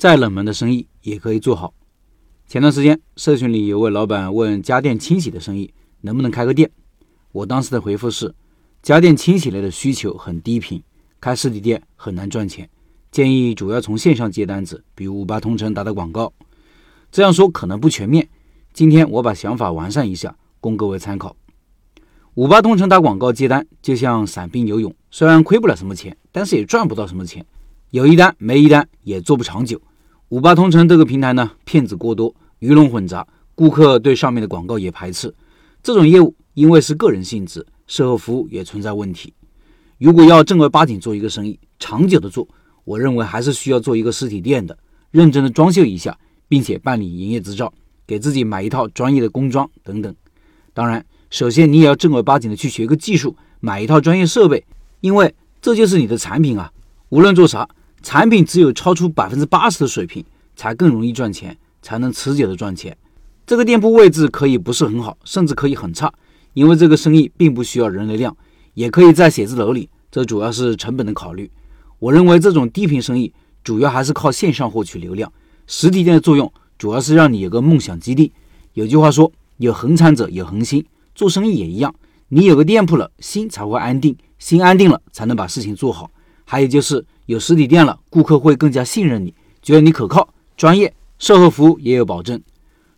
再冷门的生意也可以做好。前段时间，社群里有位老板问家电清洗的生意能不能开个店，我当时的回复是：家电清洗类的需求很低频，开实体店很难赚钱，建议主要从线上接单子，比如五八同城打打广告。这样说可能不全面，今天我把想法完善一下，供各位参考。五八同城打广告接单就像散兵游泳，虽然亏不了什么钱，但是也赚不到什么钱，有一单没一单也做不长久。五八同城这个平台呢，骗子过多，鱼龙混杂，顾客对上面的广告也排斥。这种业务因为是个人性质，售后服务也存在问题。如果要正儿八经做一个生意，长久的做，我认为还是需要做一个实体店的，认真的装修一下，并且办理营业执照，给自己买一套专业的工装等等。当然，首先你也要正儿八经的去学个技术，买一套专业设备，因为这就是你的产品啊。无论做啥。产品只有超出百分之八十的水平，才更容易赚钱，才能持久的赚钱。这个店铺位置可以不是很好，甚至可以很差，因为这个生意并不需要人流量，也可以在写字楼里，这主要是成本的考虑。我认为这种低频生意主要还是靠线上获取流量，实体店的作用主要是让你有个梦想基地。有句话说，有恒产者有恒心，做生意也一样，你有个店铺了，心才会安定，心安定了才能把事情做好。还有就是有实体店了，顾客会更加信任你，觉得你可靠、专业，售后服务也有保证。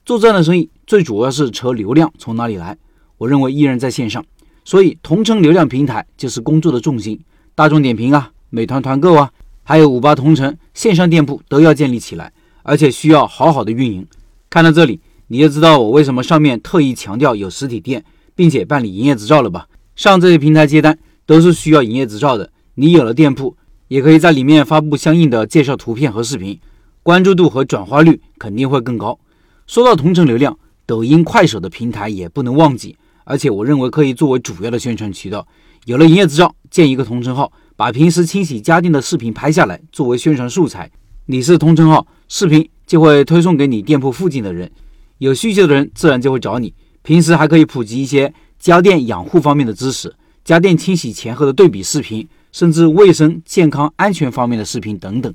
做这样的生意，最主要是扯流量从哪里来？我认为依然在线上，所以同城流量平台就是工作的重心。大众点评啊、美团团购啊，还有五八同城线上店铺都要建立起来，而且需要好好的运营。看到这里，你就知道我为什么上面特意强调有实体店，并且办理营业执照了吧？上这些平台接单都是需要营业执照的。你有了店铺，也可以在里面发布相应的介绍图片和视频，关注度和转化率肯定会更高。说到同城流量，抖音、快手的平台也不能忘记，而且我认为可以作为主要的宣传渠道。有了营业执照，建一个同城号，把平时清洗家电的视频拍下来作为宣传素材。你是同城号，视频就会推送给你店铺附近的人，有需求的人自然就会找你。平时还可以普及一些家电养护方面的知识，家电清洗前后的对比视频。甚至卫生、健康、安全方面的视频等等，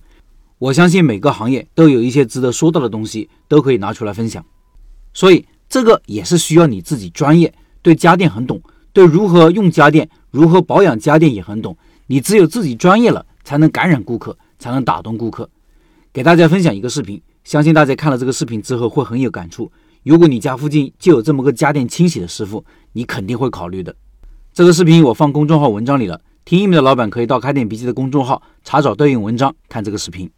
我相信每个行业都有一些值得说到的东西，都可以拿出来分享。所以这个也是需要你自己专业，对家电很懂，对如何用家电、如何保养家电也很懂。你只有自己专业了，才能感染顾客，才能打动顾客。给大家分享一个视频，相信大家看了这个视频之后会很有感触。如果你家附近就有这么个家电清洗的师傅，你肯定会考虑的。这个视频我放公众号文章里了。听音频的老板可以到开店笔记的公众号查找对应文章看这个视频。